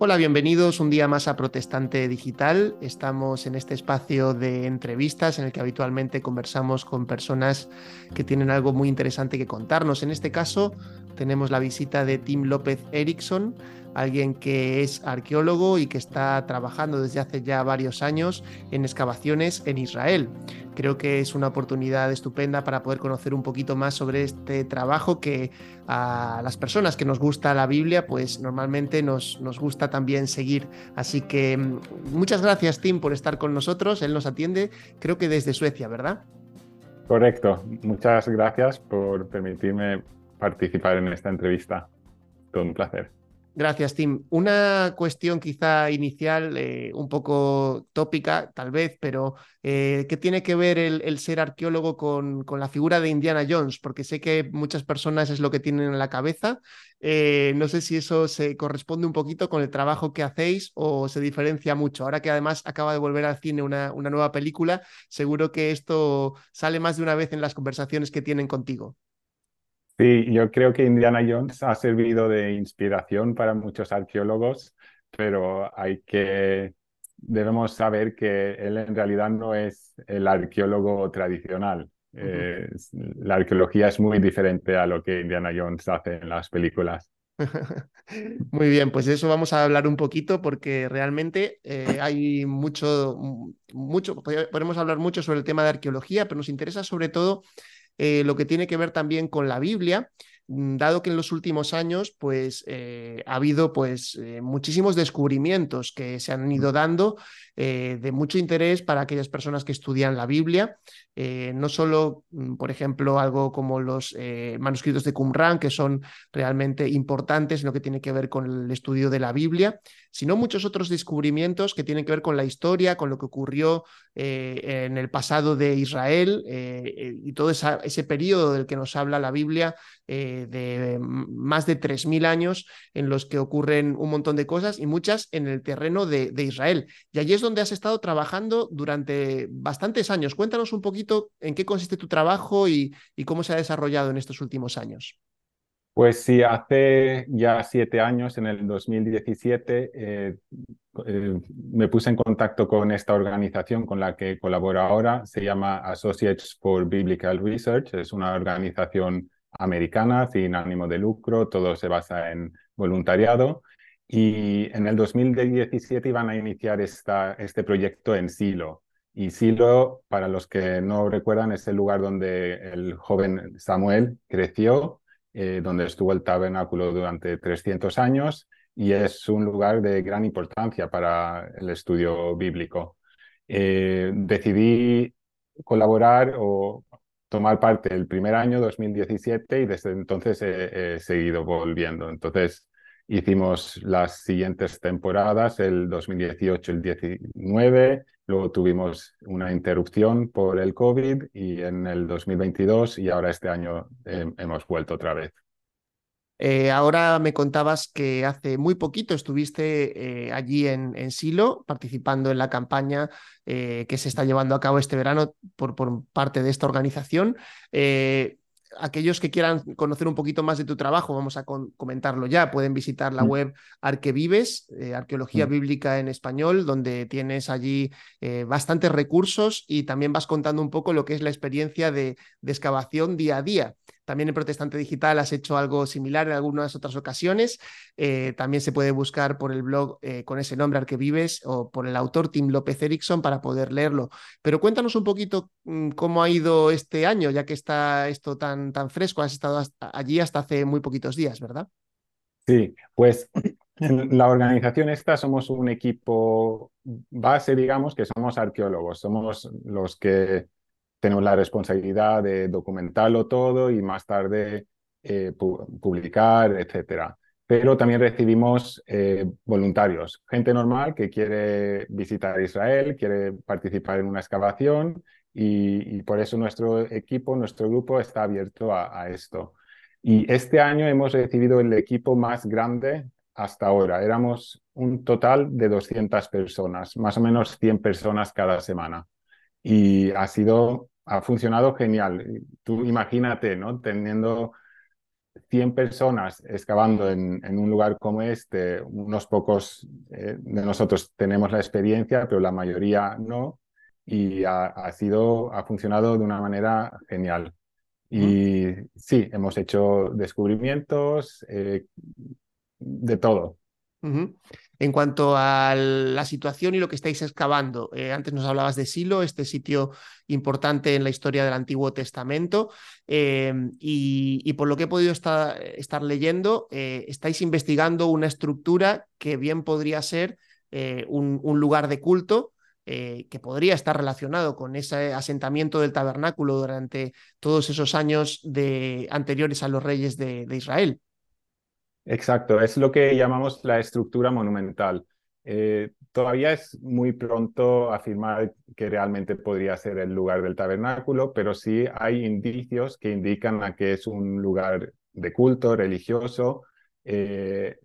Hola, bienvenidos un día más a Protestante Digital. Estamos en este espacio de entrevistas en el que habitualmente conversamos con personas que tienen algo muy interesante que contarnos. En este caso tenemos la visita de Tim López Erickson, alguien que es arqueólogo y que está trabajando desde hace ya varios años en excavaciones en Israel. Creo que es una oportunidad estupenda para poder conocer un poquito más sobre este trabajo que a las personas que nos gusta la Biblia, pues normalmente nos, nos gusta también seguir. Así que mm, muchas gracias, Tim, por estar con nosotros. Él nos atiende, creo que desde Suecia, ¿verdad? Correcto. Muchas gracias por permitirme participar en esta entrevista. Todo un placer. Gracias, Tim. Una cuestión quizá inicial, eh, un poco tópica tal vez, pero eh, ¿qué tiene que ver el, ser arqueólogo con, la figura de Indiana Jones? Porque sé que muchas personas es lo que tienen en la cabeza. Eh, no sé si eso se corresponde un poquito con el trabajo que hacéis o se diferencia mucho. Ahora que además acaba de volver al cine una nueva película, seguro que esto sale más de una vez en las conversaciones que tienen contigo. Sí, yo creo que Indiana Jones ha servido de inspiración para muchos arqueólogos, pero hay que, debemos saber que él en realidad no es el arqueólogo tradicional. Eh, la arqueología es muy diferente a lo que Indiana Jones hace en las películas. Muy bien, pues de eso vamos a hablar un poquito porque realmente eh, hay mucho, mucho, podemos hablar mucho sobre el tema de arqueología, pero nos interesa sobre todo eh, lo que tiene que ver también con la Biblia, mm, dado que en los últimos años pues, eh, ha habido pues, eh, muchísimos descubrimientos que se han ido dando de mucho interés para aquellas personas que estudian la Biblia. no solo, mm, por ejemplo, algo como los manuscritos de Qumran, que son realmente importantes en lo que tiene que ver con el estudio de la Biblia, sino muchos otros descubrimientos que tienen que ver con la historia, con lo que ocurrió eh, en el pasado de Israel eh, eh, y todo ese periodo del que nos habla la Biblia de más de 3.000 años en los que ocurren un montón de cosas y muchas en el terreno de, Israel. Y allí es donde has estado trabajando durante bastantes años. Cuéntanos un poquito en qué consiste tu trabajo y cómo se ha desarrollado en estos últimos años. Pues sí, hace ya siete años, en el 2017, eh, eh, me puse en contacto con esta organización con la que colaboro ahora. Se llama Associates for Biblical Research. Es una organización americana sin ánimo de lucro. Todo se basa en voluntariado. Y en el 2017 iban a iniciar esta, este proyecto en Silo. Y Silo, para los que no recuerdan, es el lugar donde el joven Samuel creció eh, donde estuvo el tabernáculo durante 300 años y es un lugar de gran importancia para el estudio bíblico. Eh, decidí colaborar o tomar parte el primer año, 2017, y desde entonces he seguido volviendo. Entonces, Hicimos las siguientes temporadas, el 2018, el 19, luego tuvimos una interrupción por el COVID y en el 2022 y ahora este año eh, hemos vuelto otra vez. Eh, ahora me contabas que hace muy poquito estuviste eh, allí en, Silo participando en la campaña que se está llevando a cabo este verano por, por parte de esta organización aquellos que quieran conocer un poquito más de tu trabajo, vamos a comentarlo ya, pueden visitar la mm. web Arquevives, eh, Arqueología mm. Bíblica en Español, donde tienes allí eh, bastantes recursos y también vas contando un poco lo que es la experiencia de excavación día a día. También en Protestante Digital has hecho algo similar en algunas otras ocasiones. Eh, también se puede buscar por el blog eh, con ese nombre Arquevives o por el autor Tim López Erickson para poder leerlo. Pero cuéntanos un poquito mm, cómo ha ido este año, ya que está esto tan, tan fresco. Has estado allí hasta hace muy poquitos días, ¿verdad? Sí, pues en la organización esta somos un equipo base, digamos, que somos arqueólogos, somos los que tenemos la responsabilidad de documentarlo todo y más tarde eh, publicar, etcétera. Pero también recibimos eh, voluntarios, gente normal que quiere visitar Israel, quiere participar en una excavación y, por eso nuestro equipo, nuestro grupo está abierto a, a esto. Y este año hemos recibido el equipo más grande hasta ahora. Éramos un total de 200 personas, más o menos 100 personas cada semana y ha sido, ha funcionado genial. Tú imagínate, ¿no? Teniendo 100 personas excavando en, un lugar como este, unos pocos eh, de nosotros tenemos la experiencia, pero la mayoría no, y ha, sido, ha funcionado de una manera genial. Y sí, hemos hecho descubrimientos eh, de todo. En cuanto a la situación y lo que estáis excavando, eh, antes nos hablabas de Silo, este sitio importante en la historia del Antiguo Testamento, eh, y, por lo que he podido estar, leyendo, eh, estáis investigando una estructura que bien podría ser un, lugar de culto. que podría estar relacionado con ese asentamiento del tabernáculo durante todos esos años anteriores a los reyes de Israel. Exacto, es lo que llamamos la estructura monumental. Eh, todavía es muy pronto afirmar que realmente podría ser el lugar del tabernáculo, pero sí hay indicios que indican a que es un lugar de culto religioso. Eh,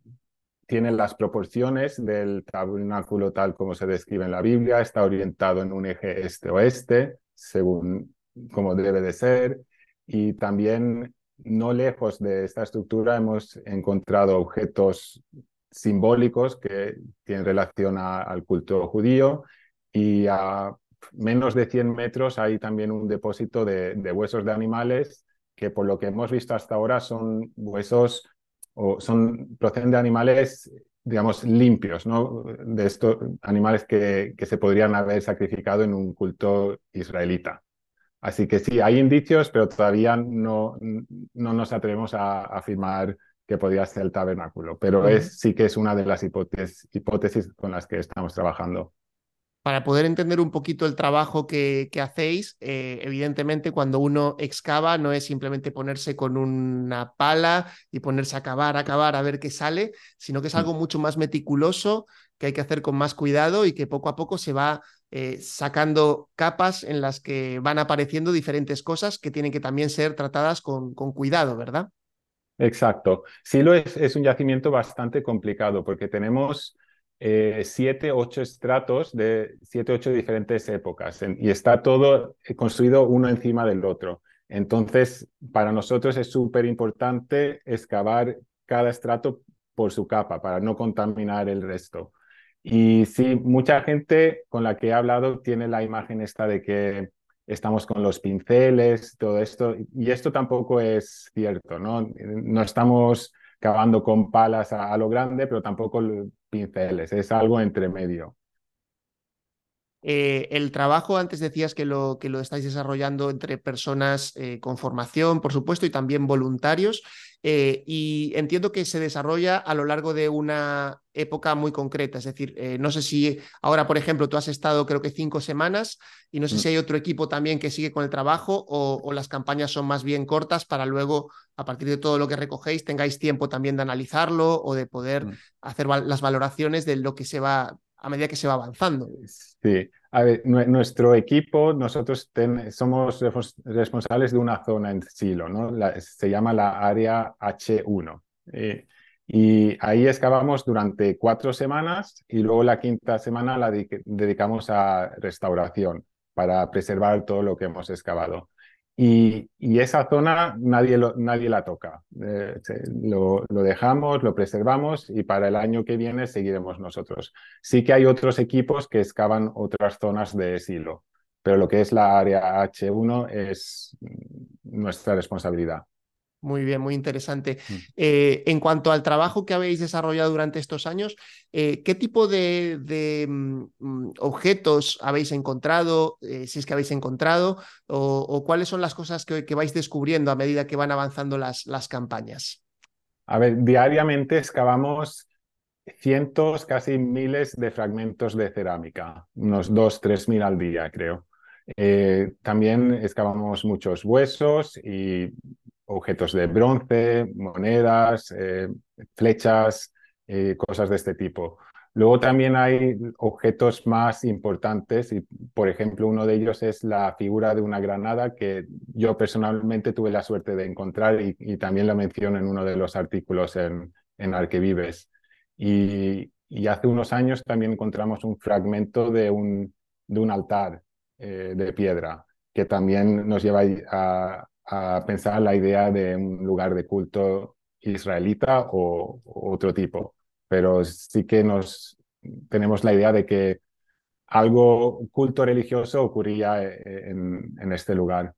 tiene las proporciones del tabernáculo tal como se describe en la Biblia, está orientado en un eje este-oeste, según como debe de ser, y también no lejos de esta estructura hemos encontrado objetos simbólicos que tienen relación al culto judío y a menos de 100 metros hay también un depósito de, huesos de animales que por lo que hemos visto hasta ahora son huesos o son proceden de animales digamos limpios, ¿no? De estos animales que, que se podrían haber sacrificado en un culto israelita. Así que sí, hay indicios, pero todavía no, no nos atrevemos a afirmar que podría ser el tabernáculo, pero es, sí que es una de las hipótesis, hipótesis con las que estamos trabajando. Para poder entender un poquito el trabajo que, que hacéis, eh, evidentemente cuando uno excava no es simplemente ponerse con una pala y ponerse a cavar, a cavar, a ver qué sale, sino que es mm. algo mucho más meticuloso, que hay que hacer con más cuidado y que poco a poco se va eh, sacando capas en las que van apareciendo diferentes cosas que tienen que también ser tratadas con, cuidado, ¿verdad? Exacto. Silo es, un yacimiento bastante complicado porque tenemos eh, siete, ocho estratos de siete, ocho diferentes épocas y está todo construido uno encima del otro. Entonces, para nosotros es súper importante excavar cada estrato por su capa para no contaminar el resto. Y sí, mucha gente con la que he hablado tiene la imagen esta de que estamos con los pinceles, todo esto, y esto tampoco es cierto, ¿no? No estamos cavando con palas a, lo grande, pero tampoco pinceles, es algo entre medio. Eh, el trabajo, antes decías que lo, que lo estáis desarrollando entre personas eh, con formación, por supuesto, y también voluntarios. Eh, y entiendo que se desarrolla a lo largo de una época muy concreta. Es decir, no sé si ahora, por ejemplo, tú has estado creo que cinco semanas y no sé mm. si hay otro equipo también que sigue con el trabajo o, las campañas son más bien cortas para luego, a partir de todo lo que recogéis, tengáis tiempo también de analizarlo o de poder mm. hacer las valoraciones de lo que se va a medida que se va avanzando. Sí, a ver, nuestro equipo, nosotros somos responsables de una zona en Silo, ¿no? se llama la área H1. Eh, y ahí excavamos durante cuatro semanas y luego la quinta semana la dedicamos a restauración para preservar todo lo que hemos excavado. Y, esa zona nadie, nadie la toca. Eh, lo, dejamos, lo preservamos y para el año que viene seguiremos nosotros. Sí que hay otros equipos que excavan otras zonas de silo, pero lo que es la área H1 es nuestra responsabilidad. Muy bien, muy interesante. Mm. Eh, en cuanto al trabajo que habéis desarrollado durante estos años, eh, ¿qué tipo de, mm, mm, objetos habéis encontrado, eh, si es que habéis encontrado, o, cuáles son las cosas que, vais descubriendo a medida que van avanzando las, las campañas? A ver, diariamente excavamos cientos, casi miles de fragmentos de cerámica, unos dos, tres mil al día, creo. también excavamos muchos huesos y objetos de bronce, monedas, eh, flechas, eh, cosas de este tipo. Luego también hay objetos más importantes y, por ejemplo, uno de ellos es la figura de una granada que yo personalmente tuve la suerte de encontrar y, también la menciono en uno de los artículos en, en Arquivives. Y, hace unos años también encontramos un fragmento de un, de un altar eh, de piedra que también nos lleva a, a pensar la idea de un lugar de culto israelita o, otro tipo, pero sí que nos tenemos la idea de que algo culto religioso ocurría eh, en este lugar.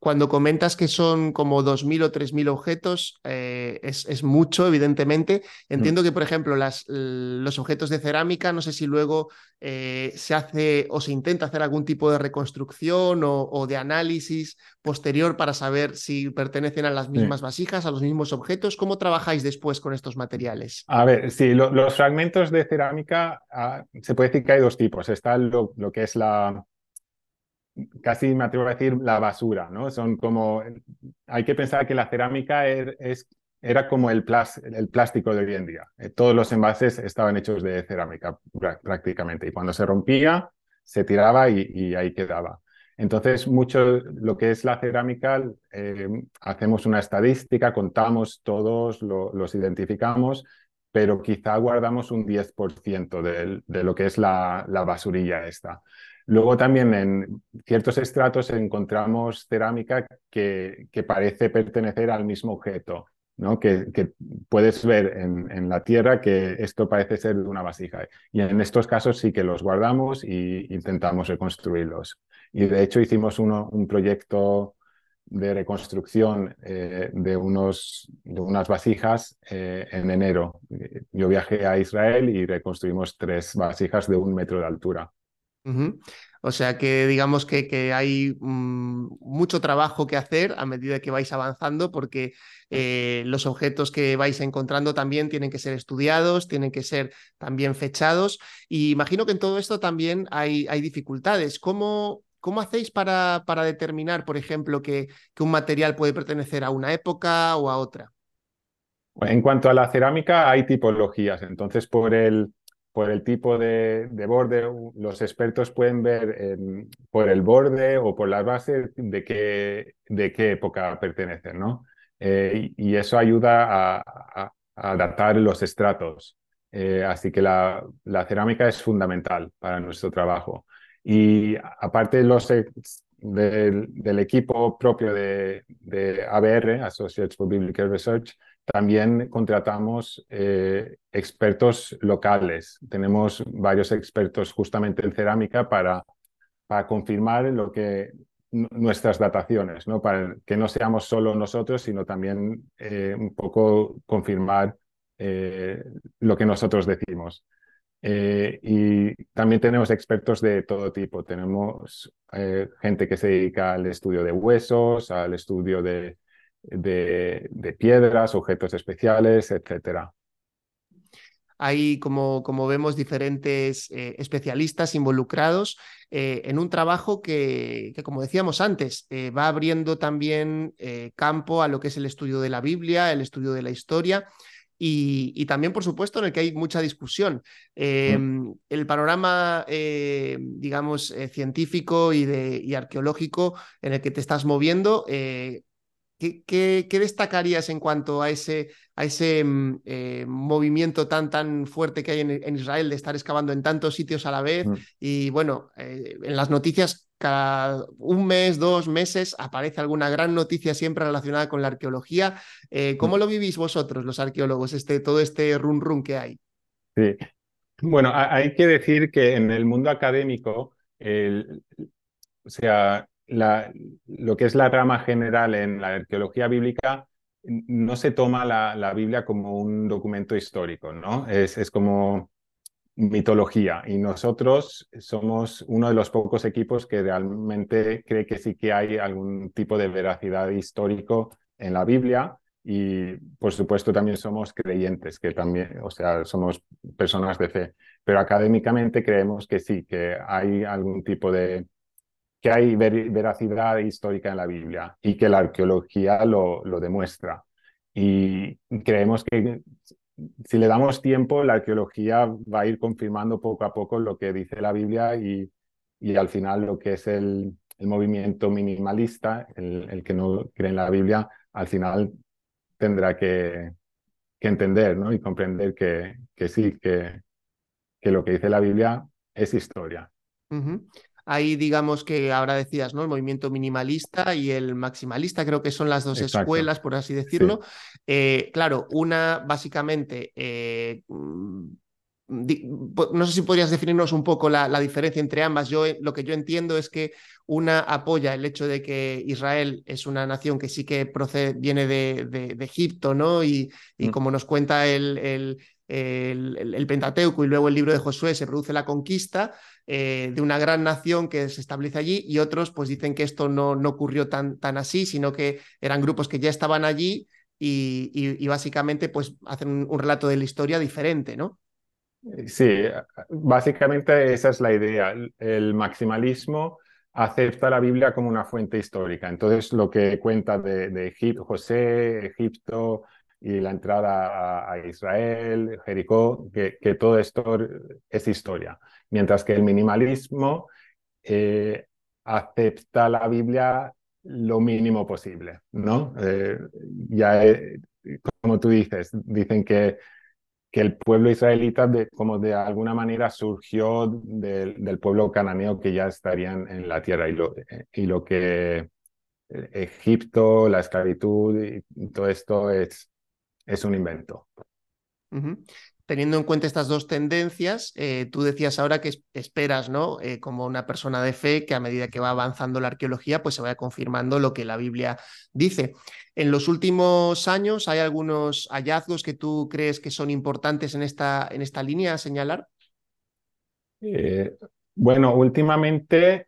Cuando comentas que son como 2.000 o 3.000 objetos, eh, es, mucho, evidentemente. Entiendo que, por ejemplo, las, los objetos de cerámica, no sé si luego eh, se hace o se intenta hacer algún tipo de reconstrucción o, de análisis posterior para saber si pertenecen a las mismas vasijas, a los mismos objetos. ¿Cómo trabajáis después con estos materiales? A ver, sí, los fragmentos de cerámica ah, se puede decir que hay dos tipos. Está lo que es la casi me atrevo a decir la basura, ¿no? Son como, hay que pensar que la cerámica er, es, era como el, el, plástico de hoy en día. Eh, todos los envases estaban hechos de cerámica prácticamente y cuando se rompía se tiraba y, ahí quedaba. Entonces, mucho lo que es la cerámica, eh, hacemos una estadística, contamos todos, los identificamos, pero quizá guardamos un 10% de, de, lo que es la, la basurilla esta. Luego también en ciertos estratos encontramos cerámica que, parece pertenecer al mismo objeto, ¿no? que, puedes ver en, la tierra que esto parece ser una vasija. Y en estos casos sí que los guardamos e intentamos reconstruirlos. Y de hecho hicimos un proyecto de reconstrucción eh, de, unos, unas vasijas eh, en enero. Yo viajé a Israel y reconstruimos tres vasijas de un metro de altura. O sea que digamos que, que hay mm, mucho trabajo que hacer a medida que vais avanzando porque eh, los objetos que vais encontrando también tienen que ser estudiados, tienen que ser también fechados y imagino que en todo esto también hay, hay dificultades. ¿Cómo, ¿Cómo hacéis para, para determinar, por ejemplo, que, que un material puede pertenecer a una época o a otra? En cuanto a la cerámica, hay tipologías. Entonces, por el, por el tipo de, borde, los expertos pueden ver por el borde o por las bases de qué, de qué época pertenecen, ¿no? Eh, y, eso ayuda a, adaptar los estratos. Eh, así que la, cerámica es fundamental para nuestro trabajo. Y aparte los, del, equipo propio de ABR, Associates for Biblical Research, también contratamos eh, expertos locales. Tenemos varios expertos justamente en cerámica para, para confirmar lo que nuestras dataciones, ¿no? para que no seamos solo nosotros, sino también eh, un poco confirmar eh, lo que nosotros decimos. y también tenemos expertos de todo tipo. Tenemos gente que se dedica al estudio de huesos, al estudio de, de, piedras, objetos especiales, etcétera. Hay, como, como vemos, diferentes eh, especialistas involucrados eh, en un trabajo que, que como decíamos antes, eh, va abriendo también campo a lo que es el estudio de la Biblia, el estudio de la historia. Y, también, por supuesto, en el que hay mucha discusión. Em, el panorama, digamos, científico y, de, y arqueológico en el que te estás moviendo ¿Qué, destacarías en cuanto a ese, a ese mm, eh, movimiento tan, tan fuerte que hay en, Israel de estar excavando en tantos sitios a la vez? Mm. Y bueno, eh, en las noticias cada un mes, dos meses aparece alguna gran noticia siempre relacionada con la arqueología. Eh, ¿Cómo mm. lo vivís vosotros, los arqueólogos, este, todo este run run que hay? Sí. Bueno, hay que decir que en el mundo académico, o sea, lo que es la rama general en la arqueología bíblica no se toma la, Biblia como un documento histórico, ¿no? Es, es, como mitología. Y nosotros somos uno de los pocos equipos que realmente cree que sí que hay algún tipo de veracidad histórico en la Biblia. Y por supuesto también somos creyentes, que también, o sea, somos personas de fe, pero académicamente creemos que sí, que hay algún tipo de que hay veracidad histórica en la Biblia y que la arqueología lo, lo demuestra. Y creemos que si le damos tiempo, la arqueología va a ir confirmando poco a poco lo que dice la Biblia y, y al final lo que es el, el movimiento minimalista, el, el, que no cree en la Biblia, al final tendrá que, que entender ¿no? y comprender que, que sí, que, que lo que dice la Biblia es historia. Hay, digamos que ahora decías, ¿no? El movimiento minimalista y el maximalista, creo que son las dos escuelas, por así decirlo. Eh, claro, una básicamente eh, mm, no sé si podrías definirnos un poco la, diferencia entre ambas. Yo lo que yo entiendo es que una apoya el hecho de que Israel es una nación que sí que procede, viene de, Egipto, ¿no? Y, y, mm. como nos cuenta el, el, el, Pentateuco y luego el libro de Josué, se produce la conquista eh, de una gran nación que se establece allí y otros pues dicen que esto no, no ocurrió tan, tan así, sino que eran grupos que ya estaban allí y, y, básicamente pues hacen un relato de la historia diferente, ¿no? Sí, básicamente esa es la idea. El maximalismo acepta la Biblia como una fuente histórica. Entonces, lo que cuenta de, José, Egipto y la entrada a, Israel, Jericó, que, todo esto es historia. Mientras que el minimalismo eh, acepta la Biblia lo mínimo posible, ¿no? Eh, ya, eh, como tú dices, dicen que que el pueblo israelita de, como de alguna manera surgió del pueblo cananeo que ya estarían en la tierra y lo, y lo que Egipto, la esclavitud y todo esto es, es un invento teniendo en cuenta estas dos tendencias, eh, tú decías ahora que esperas, ¿no? Eh, como una persona de fe, que a medida que va avanzando la arqueología, pues se vaya confirmando lo que la Biblia dice. En los últimos años, ¿hay algunos hallazgos que tú crees que son importantes en esta, en esta línea a señalar? Eh, bueno, últimamente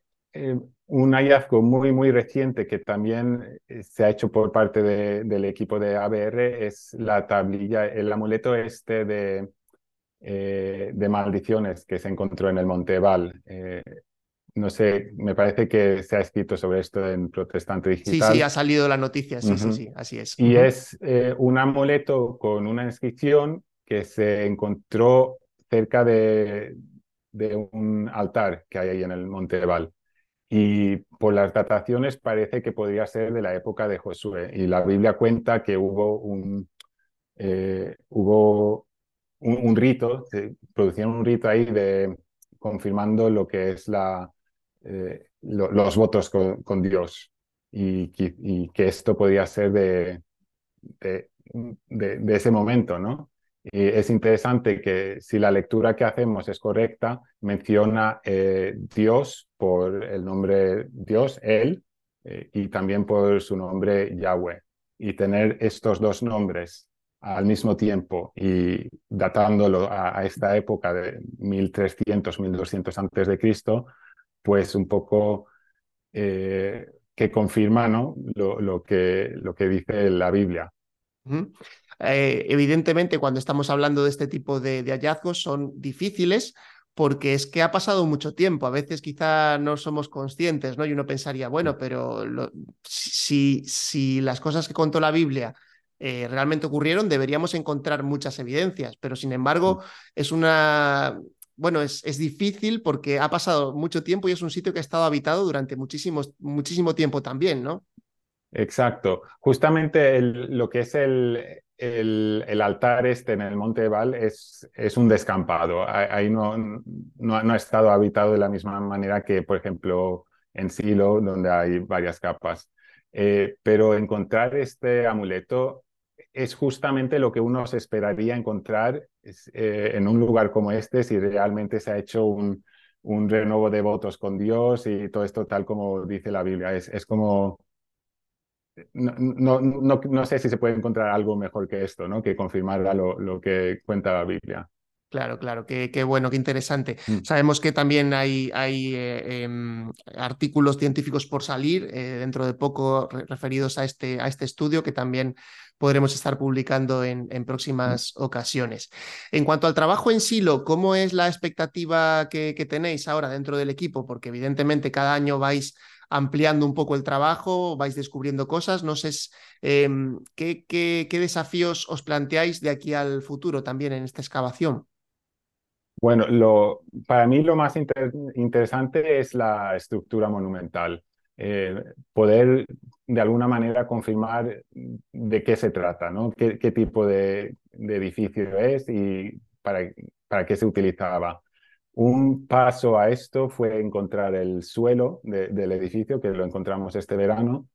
un hallazgo muy, muy reciente que también se ha hecho por parte del equipo de ABR es la tablilla, el amuleto este de, eh, de maldiciones que se encontró en el Monte Val. Eh, no sé, me parece que se ha escrito sobre esto en Protestante Digital. Sí, sí, ha salido la noticia, sí, sí, sí, así es. Y es eh, un amuleto con una inscripción que se encontró cerca de, de un altar que hay ahí en el Monte Val y por las dataciones parece que podría ser de la época de Josué. Y la Biblia cuenta que hubo un, eh, hubo un, rito, se producieron un rito ahí de confirmando lo que es la, eh, los votos con, Dios y, que esto podría ser de, de, de ese momento, ¿no? Y es interesante que si la lectura que hacemos es correcta, menciona eh, Dios por el nombre Dios, Él, eh, y también por su nombre Yahweh. Y tener estos dos nombres al mismo tiempo y datándolo a, esta época de 1300, 1200 antes de Cristo, pues un poco eh, que confirma lo, lo, que, lo que dice la Biblia. Eh, evidentemente, cuando estamos hablando de este tipo de, hallazgos, son difíciles porque es que ha pasado mucho tiempo. A veces quizá no somos conscientes, ¿no? Y uno pensaría, bueno, pero si, si las cosas que contó la Biblia eh, realmente ocurrieron, deberíamos encontrar muchas evidencias, pero sin embargo es una... Bueno, es, es, difícil porque ha pasado mucho tiempo y es un sitio que ha estado habitado durante muchísimo, muchísimo tiempo también, ¿no? Exacto. Justamente lo que es el, el, altar este en el Monte Val es, es un descampado. Ahí no, no, ha estado habitado de la misma manera que, por ejemplo, en Silo, donde hay varias capas. Eh, pero encontrar este amuleto es justamente lo que uno se esperaría encontrar eh, en un lugar como este si realmente se ha hecho un, un renuevo de votos con Dios y todo esto tal como dice la Biblia. Es, es como no, no, no, sé si se puede encontrar algo mejor que esto, ¿no? Que confirmar lo, lo que cuenta la Biblia. Claro, claro, qué, qué, bueno, qué interesante. Mm. Sabemos que también hay, hay eh, em, artículos científicos por salir eh, dentro de poco referidos a este, a este estudio que también podremos estar publicando en, en próximas mm. ocasiones. En cuanto al trabajo en silo, ¿cómo es la expectativa que, que tenéis ahora dentro del equipo? Porque evidentemente cada año vais ampliando un poco el trabajo, vais descubriendo cosas. No sé em, ¿qué, desafíos os planteáis de aquí al futuro también en esta excavación. Bueno, lo, para mí lo más interesante es la estructura monumental. Eh, poder de alguna manera confirmar de qué se trata, ¿no? qué, tipo de, edificio es y para qué se utilizaba. Un paso a esto fue encontrar el suelo del edificio, que lo encontramos este verano,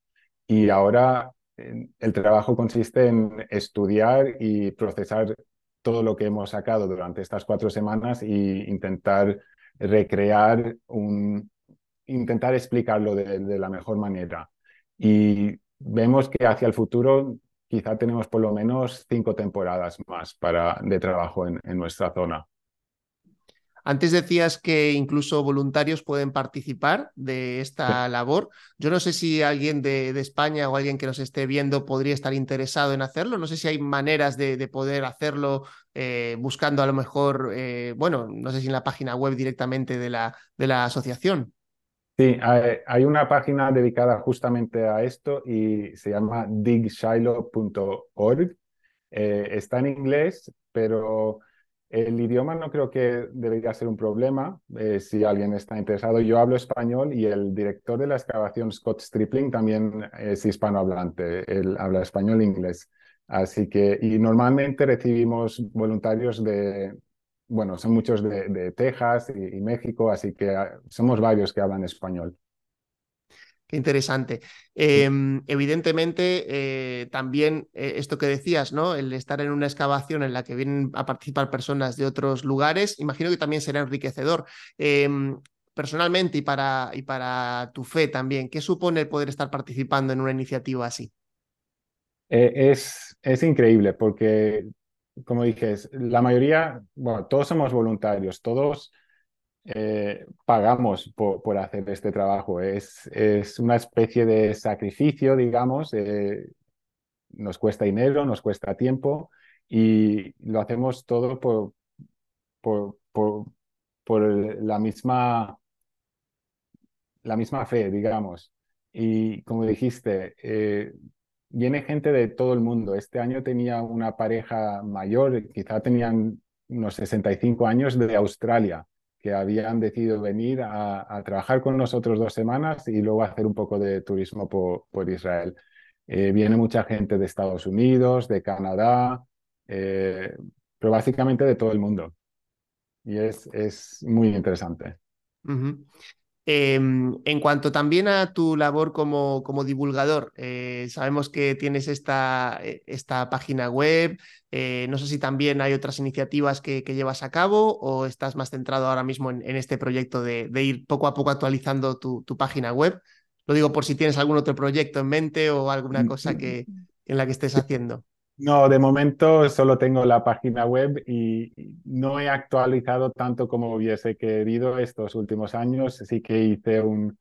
y ahora el trabajo consiste en estudiar y procesar todo lo que hemos sacado durante estas cuatro semanas e intentar recrear un, intentar explicarlo de, la mejor manera. Y vemos que hacia el futuro quizá tenemos por lo menos cinco temporadas más para, de trabajo en nuestra zona. Antes decías que incluso voluntarios pueden participar de esta labor. Yo no sé si alguien de, España o alguien que nos esté viendo podría estar interesado en hacerlo. No sé si hay maneras de, poder hacerlo eh, buscando a lo mejor, eh, bueno, no sé si en la página web directamente de la, de la asociación. Sí, hay una página dedicada justamente a esto y se llama digshiloh.org. Eh, está en inglés, pero el idioma no creo que debería ser un problema eh, si alguien está interesado. Yo hablo español y el director de la excavación, Scott Stripling, también es hispanohablante. Él habla español e inglés. Así que, y normalmente recibimos voluntarios de, bueno, son muchos de, Texas y, México, así que ah, somos varios que hablan español interesante. Em, evidentemente, eh, también eh, esto que decías, ¿no? El estar en una excavación en la que vienen a participar personas de otros lugares, imagino que también será enriquecedor. Em, personalmente y para, y para tu fe también, ¿qué supone poder estar participando en una iniciativa así? Eh, es, es increíble porque, como dices, la mayoría, bueno, todos somos voluntarios, todos eh, pagamos por, hacer este trabajo. Es, es, una especie de sacrificio, digamos. Eh, nos cuesta dinero, nos cuesta tiempo y lo hacemos todo por, por, por, la, misma, la misma fe, digamos. Y como dijiste, eh, viene gente de todo el mundo. Este año tenía una pareja mayor, quizá tenían unos 65 años de Australia que habían decidido venir a, trabajar con nosotros dos semanas y luego hacer un poco de turismo por, Israel. Eh, viene mucha gente de Estados Unidos, de Canadá, eh, pero básicamente de todo el mundo. Y es, es muy interesante. Em, en cuanto también a tu labor como, como divulgador, eh, sabemos que tienes esta, eh, esta página web, eh, no sé si también hay otras iniciativas que, llevas a cabo o estás más centrado ahora mismo en, este proyecto de, ir poco a poco actualizando tu, tu, página web. Lo digo por si tienes algún otro proyecto en mente o alguna cosa que, en la que estés haciendo. No, de momento solo tengo la página web y no he actualizado tanto como hubiese querido estos últimos años. Sí que hice un,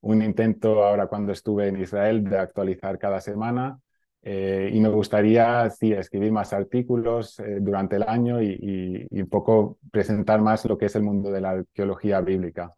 un intento ahora cuando estuve en Israel de actualizar cada semana eh, y me gustaría, sí, escribir más artículos eh, durante el año y, y un poco presentar más lo que es el mundo de la arqueología bíblica.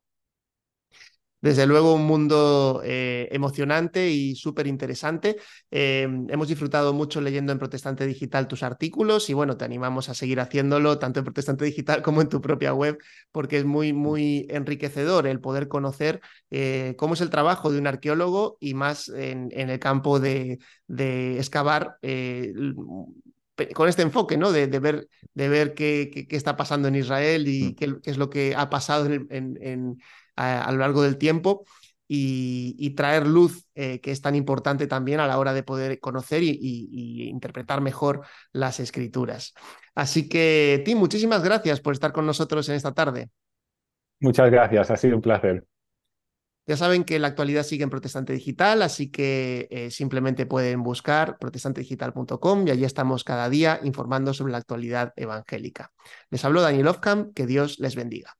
Desde luego un mundo eh, emocionante y súper interesante. Em, hemos disfrutado mucho leyendo en Protestante Digital tus artículos y bueno, te animamos a seguir haciéndolo tanto en Protestante Digital como en tu propia web porque es muy, muy enriquecedor el poder conocer eh, cómo es el trabajo de un arqueólogo y más en, el campo de, excavar eh, con este enfoque, ¿no? De, ver, de ver qué, qué, está pasando en Israel y mm. qué, es lo que ha pasado en, a, lo largo del tiempo y, traer luz, eh, que es tan importante también a la hora de poder conocer y, interpretar mejor las escrituras. Así que, Tim, muchísimas gracias por estar con nosotros en esta tarde. Muchas gracias, ha sido un placer. Ya saben que la actualidad sigue en Protestante Digital, así que eh, simplemente pueden buscar protestantedigital.com y allí estamos cada día informando sobre la actualidad evangélica. Les habló Daniel Ofcam, que Dios les bendiga.